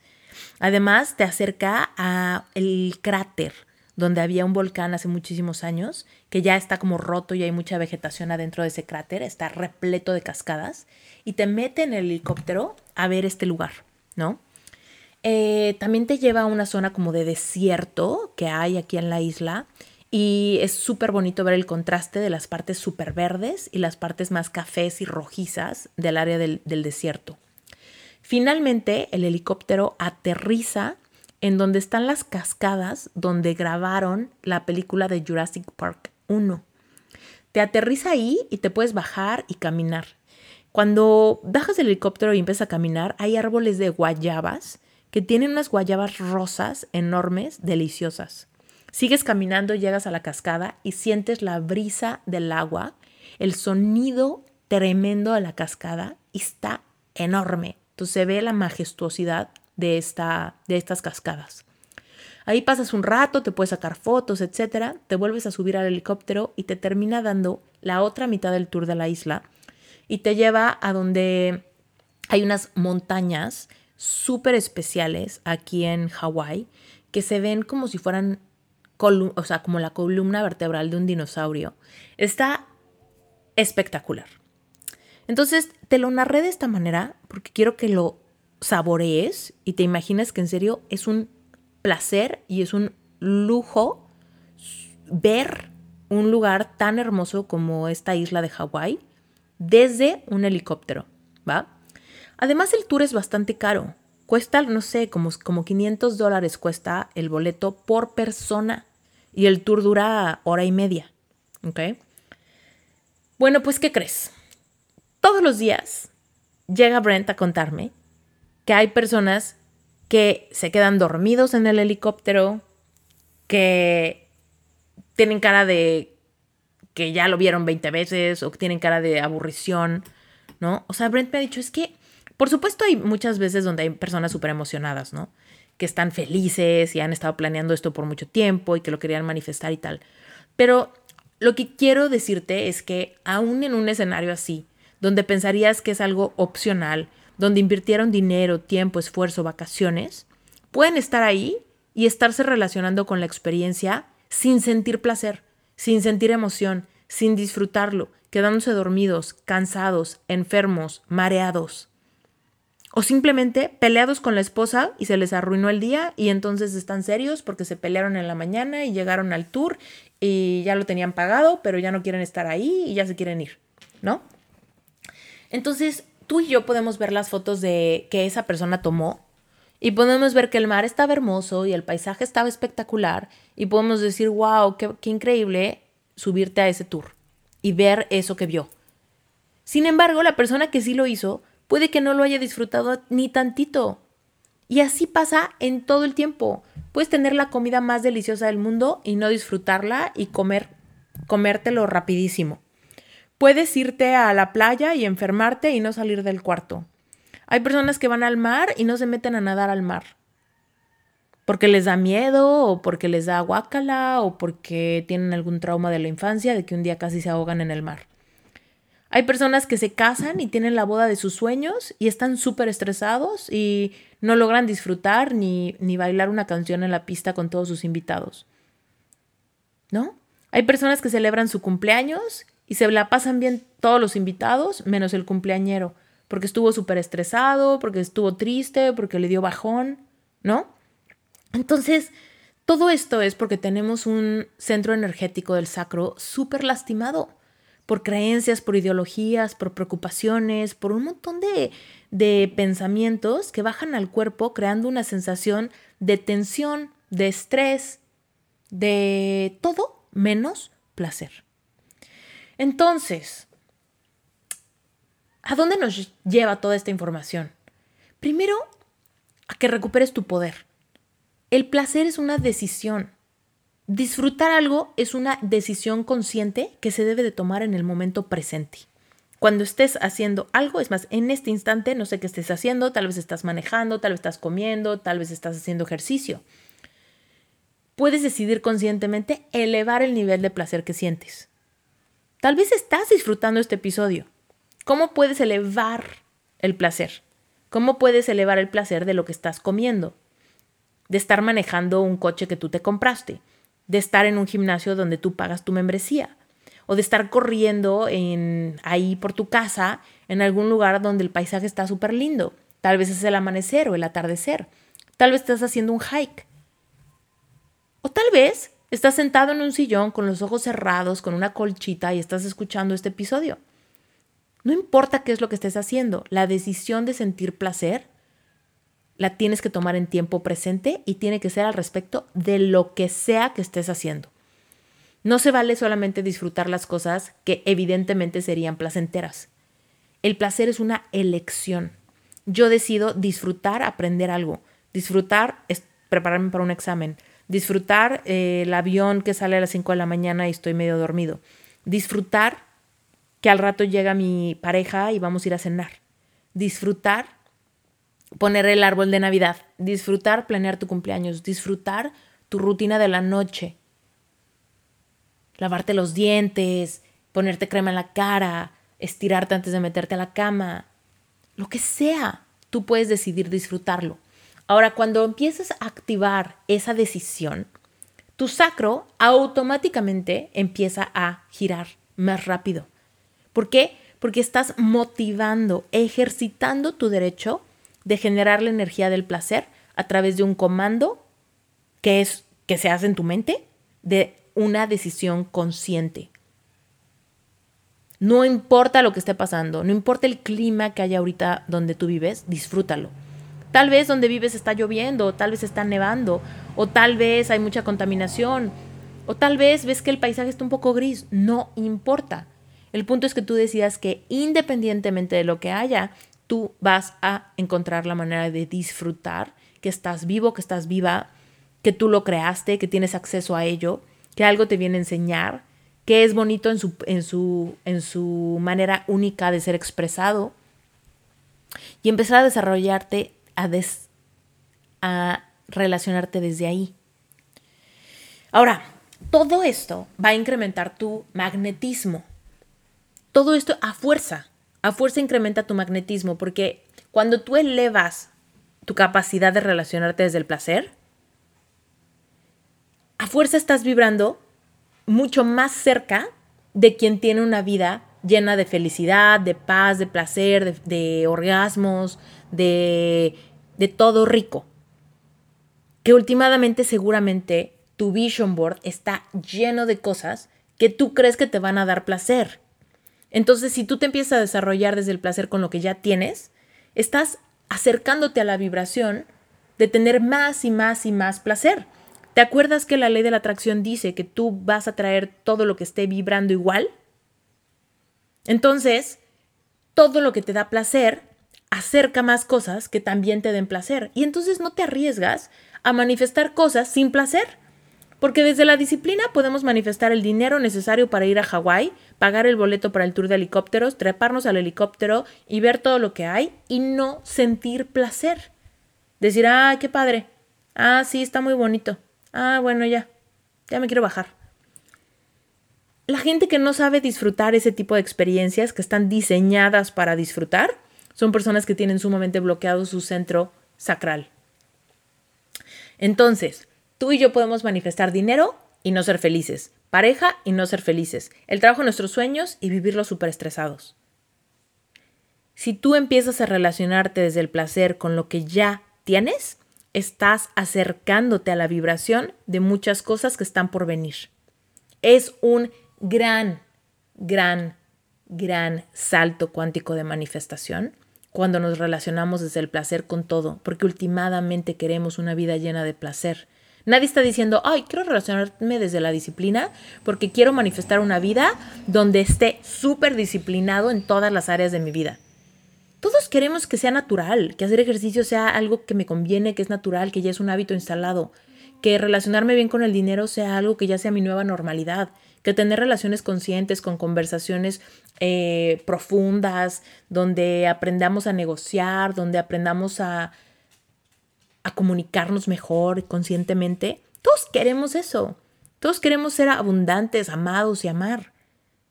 Además, te acerca a el cráter donde había un volcán hace muchísimos años, que ya está como roto y hay mucha vegetación adentro de ese cráter, está repleto de cascadas, y te mete en el helicóptero a ver este lugar, ¿no? Eh, también te lleva a una zona como de desierto que hay aquí en la isla, y es súper bonito ver el contraste de las partes súper verdes y las partes más cafés y rojizas del área del desierto. Finalmente, el helicóptero aterriza en donde están las cascadas donde grabaron la película de Jurassic Park 1. Te aterriza ahí y te puedes bajar y caminar. Cuando bajas del helicóptero y empiezas a caminar, hay árboles de guayabas que tienen unas guayabas rosas enormes, deliciosas. Sigues caminando, llegas a la cascada y sientes la brisa del agua, el sonido tremendo de la cascada y está enorme. Entonces se ve la majestuosidad de, esta, de estas cascadas. Ahí pasas un rato, te puedes sacar fotos, etcétera, te vuelves a subir al helicóptero y te termina dando la otra mitad del tour de la isla y te lleva a donde hay unas montañas súper especiales aquí en Hawái que se ven como si fueran, o sea, como la columna vertebral de un dinosaurio. Está espectacular. Entonces, te lo narré de esta manera porque quiero que lo saborees y te imaginas que en serio es un placer y es un lujo ver un lugar tan hermoso como esta isla de Hawái desde un helicóptero, ¿va? Además el tour es bastante caro. Cuesta, no sé, como, como 500 dólares cuesta el boleto por persona y el tour dura hora y media, ¿ok? Bueno, pues ¿qué crees? Todos los días llega Brent a contarme que hay personas que se quedan dormidos en el helicóptero, que tienen cara de que ya lo vieron 20 veces o que tienen cara de aburrición, ¿no? O sea, Brent me ha dicho, es que, por supuesto, hay muchas veces donde hay personas súper emocionadas, ¿no? Que están felices y han estado planeando esto por mucho tiempo y que lo querían manifestar y tal. Pero lo que quiero decirte es que aún en un escenario así, donde pensarías que es algo opcional, donde invirtieron dinero, tiempo, esfuerzo, vacaciones, pueden estar ahí y estarse relacionando con la experiencia sin sentir placer, sin sentir emoción, sin disfrutarlo, quedándose dormidos, cansados, enfermos, mareados. O simplemente peleados con la esposa y se les arruinó el día y entonces están serios porque se pelearon en la mañana y llegaron al tour y ya lo tenían pagado, pero ya no quieren estar ahí y ya se quieren ir, ¿no? Entonces, tú y yo podemos ver las fotos de que esa persona tomó y podemos ver que el mar estaba hermoso y el paisaje estaba espectacular y podemos decir, wow, qué, qué increíble subirte a ese tour y ver eso que vio. Sin embargo, la persona que sí lo hizo puede que no lo haya disfrutado ni tantito. Y así pasa en todo el tiempo. Puedes tener la comida más deliciosa del mundo y no disfrutarla y comer comértelo rapidísimo. Puedes irte a la playa y enfermarte y no salir del cuarto. Hay personas que van al mar y no se meten a nadar al mar. Porque les da miedo o porque les da guácala o porque tienen algún trauma de la infancia de que un día casi se ahogan en el mar. Hay personas que se casan y tienen la boda de sus sueños y están súper estresados y no logran disfrutar ni, ni bailar una canción en la pista con todos sus invitados. ¿No? Hay personas que celebran su cumpleaños y se la pasan bien todos los invitados, menos el cumpleañero, porque estuvo súper estresado, porque estuvo triste, porque le dio bajón, ¿no? Entonces, todo esto es porque tenemos un centro energético del sacro súper lastimado por creencias, por ideologías, por preocupaciones, por un montón de, de pensamientos que bajan al cuerpo creando una sensación de tensión, de estrés, de todo menos placer. Entonces, ¿a dónde nos lleva toda esta información? Primero, a que recuperes tu poder. El placer es una decisión. Disfrutar algo es una decisión consciente que se debe de tomar en el momento presente. Cuando estés haciendo algo, es más, en este instante, no sé qué estés haciendo, tal vez estás manejando, tal vez estás comiendo, tal vez estás haciendo ejercicio. Puedes decidir conscientemente elevar el nivel de placer que sientes. Tal vez estás disfrutando este episodio. ¿Cómo puedes elevar el placer? ¿Cómo puedes elevar el placer de lo que estás comiendo? De estar manejando un coche que tú te compraste, de estar en un gimnasio donde tú pagas tu membresía, o de estar corriendo en, ahí por tu casa en algún lugar donde el paisaje está súper lindo. Tal vez es el amanecer o el atardecer. Tal vez estás haciendo un hike. O tal vez Estás sentado en un sillón con los ojos cerrados, con una colchita y estás escuchando este episodio. No importa qué es lo que estés haciendo, la decisión de sentir placer la tienes que tomar en tiempo presente y tiene que ser al respecto de lo que sea que estés haciendo. No se vale solamente disfrutar las cosas que evidentemente serían placenteras. El placer es una elección. Yo decido disfrutar aprender algo, disfrutar es prepararme para un examen, disfrutar eh, el avión que sale a las 5 de la mañana y estoy medio dormido, disfrutar que al rato llega mi pareja y vamos a ir a cenar, disfrutar poner el árbol de Navidad, disfrutar planear tu cumpleaños, disfrutar tu rutina de la noche, lavarte los dientes, ponerte crema en la cara, estirarte antes de meterte a la cama, lo que sea, tú puedes decidir disfrutarlo. Ahora, cuando empiezas a activar esa decisión, tu sacro automáticamente empieza a girar más rápido. ¿Por qué? Porque estás motivando, ejercitando tu derecho de generar la energía del placer a través de un comando que es que se hace en tu mente de una decisión consciente. No importa lo que esté pasando, no importa el clima que haya ahorita donde tú vives, disfrútalo. Tal vez donde vives está lloviendo, tal vez está nevando, o tal vez hay mucha contaminación, o tal vez ves que el paisaje está un poco gris. No importa. El punto es que tú decidas que independientemente de lo que haya, tú vas a encontrar la manera de disfrutar, que estás vivo, que estás viva, que tú lo creaste, que tienes acceso a ello, que algo te viene a enseñar, que es bonito en su, manera única de ser expresado, y empezar a desarrollarte a, relacionarte desde ahí. Ahora, todo esto va a incrementar tu magnetismo. Todo esto a fuerza, a fuerza incrementa tu magnetismo, porque cuando tú elevas tu capacidad de relacionarte desde el placer, a fuerza estás vibrando mucho más cerca de quien tiene una vida llena de felicidad, de paz, de placer, de orgasmos, de de todo rico. Que últimamente seguramente tu vision board está lleno de cosas que tú crees que te van a dar placer. Entonces, si tú te empiezas a desarrollar desde el placer con lo que ya tienes, estás acercándote a la vibración de tener más y más y más placer. ¿Te acuerdas que la ley de la atracción dice que tú vas a traer todo lo que esté vibrando igual? Entonces, todo lo que te da placer acerca más cosas que también te den placer. Y entonces no te arriesgas a manifestar cosas sin placer. Porque desde la disciplina podemos manifestar el dinero necesario para ir a Hawái, pagar el boleto para el tour de helicópteros, treparnos al helicóptero y ver todo lo que hay y no sentir placer. Decir, ah, qué padre. Ah, sí, está muy bonito. Ah, bueno, ya. Ya me quiero bajar. La gente que no sabe disfrutar ese tipo de experiencias que están diseñadas para disfrutar, son personas que tienen sumamente bloqueado su centro sacral. Entonces, tú y yo podemos manifestar dinero y no ser felices, pareja y no ser felices, el trabajo de nuestros sueños y vivirlos súper estresados. Si tú empiezas a relacionarte desde el placer con lo que ya tienes, estás acercándote a la vibración de muchas cosas que están por venir. Es un gran, gran, gran salto cuántico de manifestación cuando nos relacionamos desde el placer con todo, porque últimamente queremos una vida llena de placer. Nadie está diciendo, ay, quiero relacionarme desde la disciplina porque quiero manifestar una vida donde esté súper disciplinado en todas las áreas de mi vida. Todos queremos que sea natural, que hacer ejercicio sea algo que me conviene, que es natural, que ya es un hábito instalado. que relacionarme bien con el dinero sea algo que ya sea mi nueva normalidad, que tener relaciones conscientes con conversaciones eh, profundas, donde aprendamos a negociar, donde aprendamos a, a comunicarnos mejor conscientemente. Todos queremos eso. Todos queremos ser abundantes, amados y amar.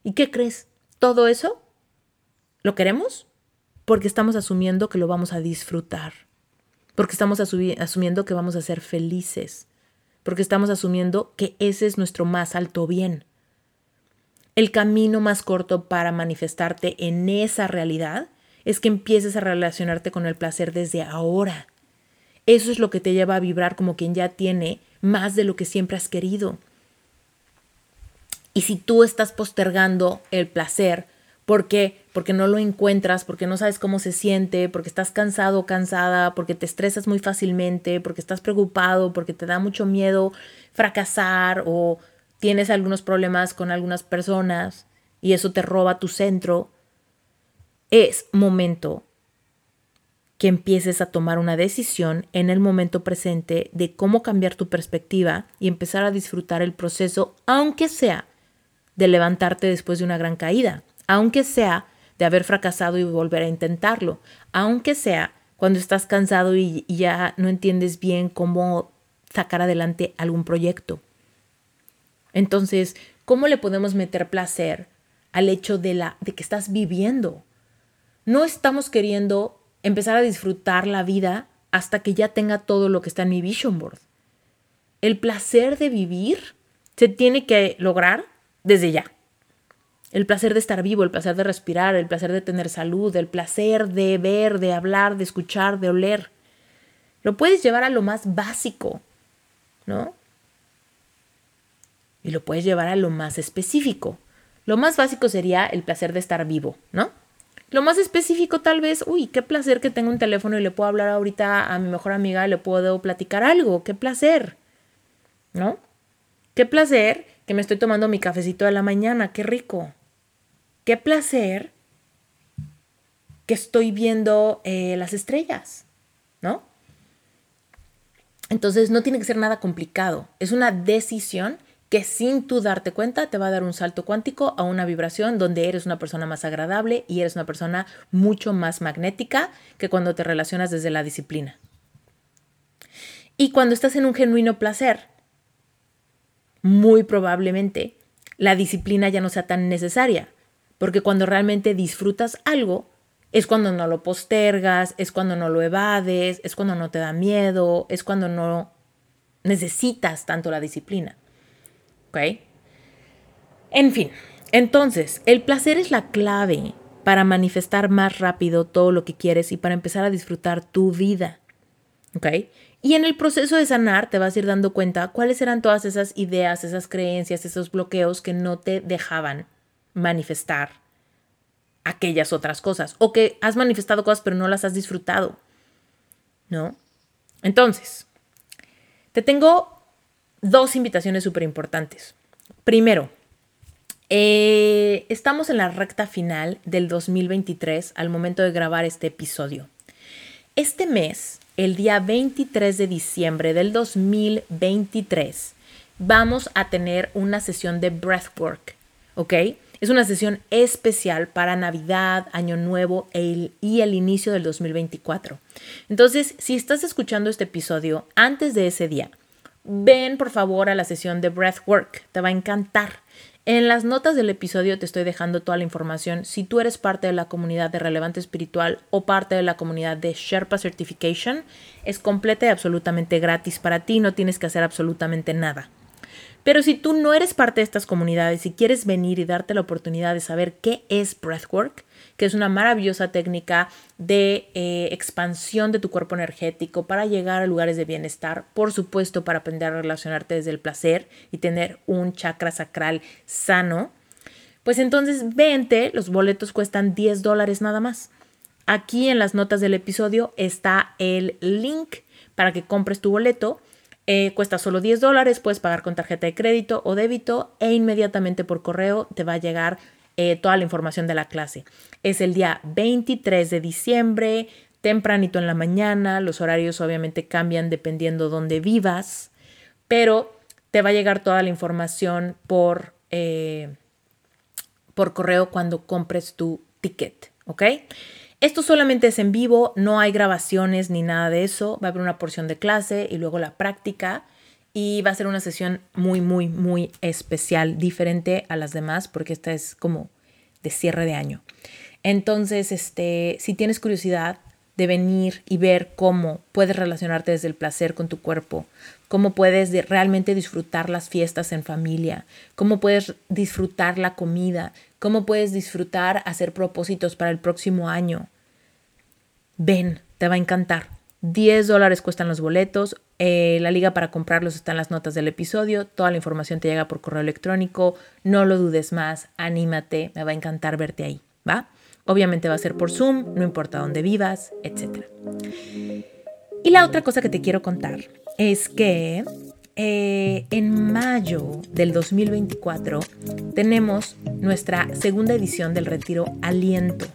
¿Y qué crees? Todo eso lo queremos porque estamos asumiendo que lo vamos a disfrutar, porque estamos asumiendo que vamos a ser felices, porque estamos asumiendo que ese es nuestro más alto bien. El camino más corto para manifestarte en esa realidad es que empieces a relacionarte con el placer desde ahora. Eso es lo que te lleva a vibrar como quien ya tiene más de lo que siempre has querido. Y si tú estás postergando el placer, ¿por qué? Porque no lo encuentras, porque no sabes cómo se siente, porque estás cansado o cansada, porque te estresas muy fácilmente, porque estás preocupado, porque te da mucho miedo fracasar o tienes algunos problemas con algunas personas y eso te roba tu centro, es momento que empieces a tomar una decisión en el momento presente de cómo cambiar tu perspectiva y empezar a disfrutar el proceso, aunque sea de levantarte después de una gran caída, aunque sea de haber fracasado y volver a intentarlo, aunque sea cuando estás cansado y, ya no entiendes bien cómo sacar adelante algún proyecto. Entonces, ¿cómo le podemos meter placer al hecho de, la, de que estás viviendo? No estamos queriendo empezar a disfrutar la vida hasta que ya tenga todo lo que está en mi vision board. El placer de vivir se tiene que lograr desde ya. El placer de estar vivo, el placer de respirar, el placer de tener salud, el placer de ver, de hablar, de escuchar, de oler. Lo puedes llevar a lo más básico, ¿no? y lo puedes llevar a lo más específico. Lo más básico sería el placer de estar vivo, ¿no? Lo más específico tal vez, uy, qué placer que tengo un teléfono y le puedo hablar ahorita a mi mejor amiga le puedo platicar algo, qué placer, ¿no? Qué placer que me estoy tomando mi cafecito de la mañana, qué rico. Qué placer que estoy viendo eh, las estrellas, ¿no? Entonces no tiene que ser nada complicado, es una decisión que sin tú darte cuenta te va a dar un salto cuántico a una vibración donde eres una persona más agradable y eres una persona mucho más magnética que cuando te relacionas desde la disciplina. Y cuando estás en un genuino placer, muy probablemente la disciplina ya no sea tan necesaria, porque cuando realmente disfrutas algo, es cuando no lo postergas, es cuando no lo evades, es cuando no te da miedo, es cuando no necesitas tanto la disciplina. ¿Ok? En fin, entonces, el placer es la clave para manifestar más rápido todo lo que quieres y para empezar a disfrutar tu vida. ¿Ok? Y en el proceso de sanar te vas a ir dando cuenta cuáles eran todas esas ideas, esas creencias, esos bloqueos que no te dejaban manifestar aquellas otras cosas o que has manifestado cosas pero no las has disfrutado. ¿No? Entonces, te tengo dos invitaciones súper importantes. Primero, eh, estamos en la recta final del 2023 al momento de grabar este episodio. Este mes, el día 23 de diciembre del 2023, vamos a tener una sesión de breathwork, ¿ok? Es una sesión especial para Navidad, Año Nuevo e y el inicio del 2024. Entonces, si estás escuchando este episodio antes de ese día, ven por favor a la sesión de Breathwork, te va a encantar. En las notas del episodio te estoy dejando toda la información. Si tú eres parte de la comunidad de Relevante Espiritual o parte de la comunidad de Sherpa Certification, es completa y absolutamente gratis para ti, no tienes que hacer absolutamente nada. Pero si tú no eres parte de estas comunidades y quieres venir y darte la oportunidad de saber qué es Breathwork, que es una maravillosa técnica de eh, expansión de tu cuerpo energético para llegar a lugares de bienestar, por supuesto para aprender a relacionarte desde el placer y tener un chakra sacral sano, pues entonces vente, los boletos cuestan 10 dólares nada más. Aquí en las notas del episodio está el link para que compres tu boleto. Eh, cuesta solo 10 dólares, puedes pagar con tarjeta de crédito o débito e inmediatamente por correo te va a llegar eh, toda la información de la clase. Es el día 23 de diciembre, tempranito en la mañana, los horarios obviamente cambian dependiendo dónde vivas, pero te va a llegar toda la información por, eh, por correo cuando compres tu ticket, ¿ok? Esto solamente es en vivo, no hay grabaciones ni nada de eso. Va a haber una porción de clase y luego la práctica. Y va a ser una sesión muy, muy, muy especial, diferente a las demás, porque esta es como de cierre de año. Entonces, este, si tienes curiosidad de venir y ver cómo puedes relacionarte desde el placer con tu cuerpo, cómo puedes realmente disfrutar las fiestas en familia, cómo puedes disfrutar la comida, cómo puedes disfrutar hacer propósitos para el próximo año. Ven, te va a encantar. 10 dólares cuestan los boletos. Eh, la liga para comprarlos está en las notas del episodio. Toda la información te llega por correo electrónico. No lo dudes más. Anímate. Me va a encantar verte ahí. ¿Va? Obviamente va a ser por Zoom, no importa dónde vivas, etc. Y la otra cosa que te quiero contar es que eh, en mayo del 2024 tenemos nuestra segunda edición del retiro Aliento.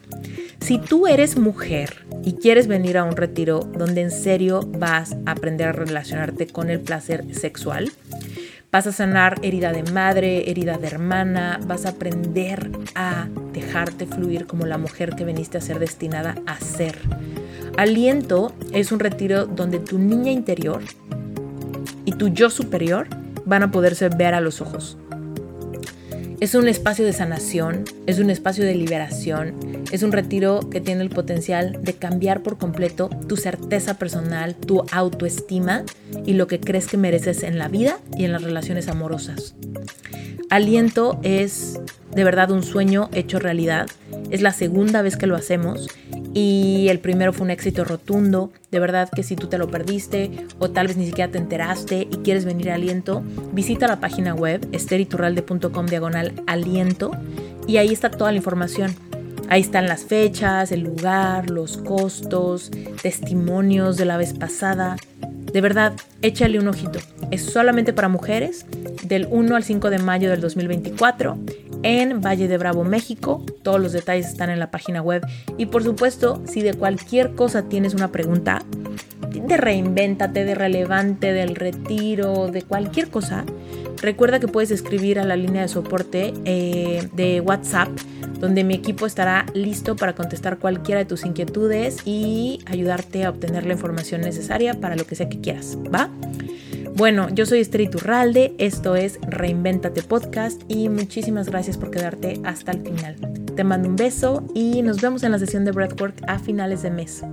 Si tú eres mujer y quieres venir a un retiro donde en serio vas a aprender a relacionarte con el placer sexual, vas a sanar herida de madre, herida de hermana, vas a aprender a dejarte fluir como la mujer que veniste a ser destinada a ser. Aliento es un retiro donde tu niña interior y tu yo superior van a poderse ver a los ojos. Es un espacio de sanación, es un espacio de liberación, es un retiro que tiene el potencial de cambiar por completo tu certeza personal, tu autoestima y lo que crees que mereces en la vida y en las relaciones amorosas. Aliento es de verdad un sueño hecho realidad. Es la segunda vez que lo hacemos y el primero fue un éxito rotundo. De verdad que si tú te lo perdiste o tal vez ni siquiera te enteraste y quieres venir a aliento, visita la página web esteriturralde.com diagonal aliento y ahí está toda la información. Ahí están las fechas, el lugar, los costos, testimonios de la vez pasada. De verdad, échale un ojito. Es solamente para mujeres del 1 al 5 de mayo del 2024 en Valle de Bravo, México. Todos los detalles están en la página web. Y por supuesto, si de cualquier cosa tienes una pregunta, de reinvéntate, de relevante, del retiro, de cualquier cosa, recuerda que puedes escribir a la línea de soporte eh, de WhatsApp, donde mi equipo estará listo para contestar cualquiera de tus inquietudes y ayudarte a obtener la información necesaria para lo que sea que quieras. ¿Va? Bueno, yo soy Esther Iturralde, esto es Reinventate Podcast y muchísimas gracias por quedarte hasta el final. Te mando un beso y nos vemos en la sesión de Breathwork a finales de mes.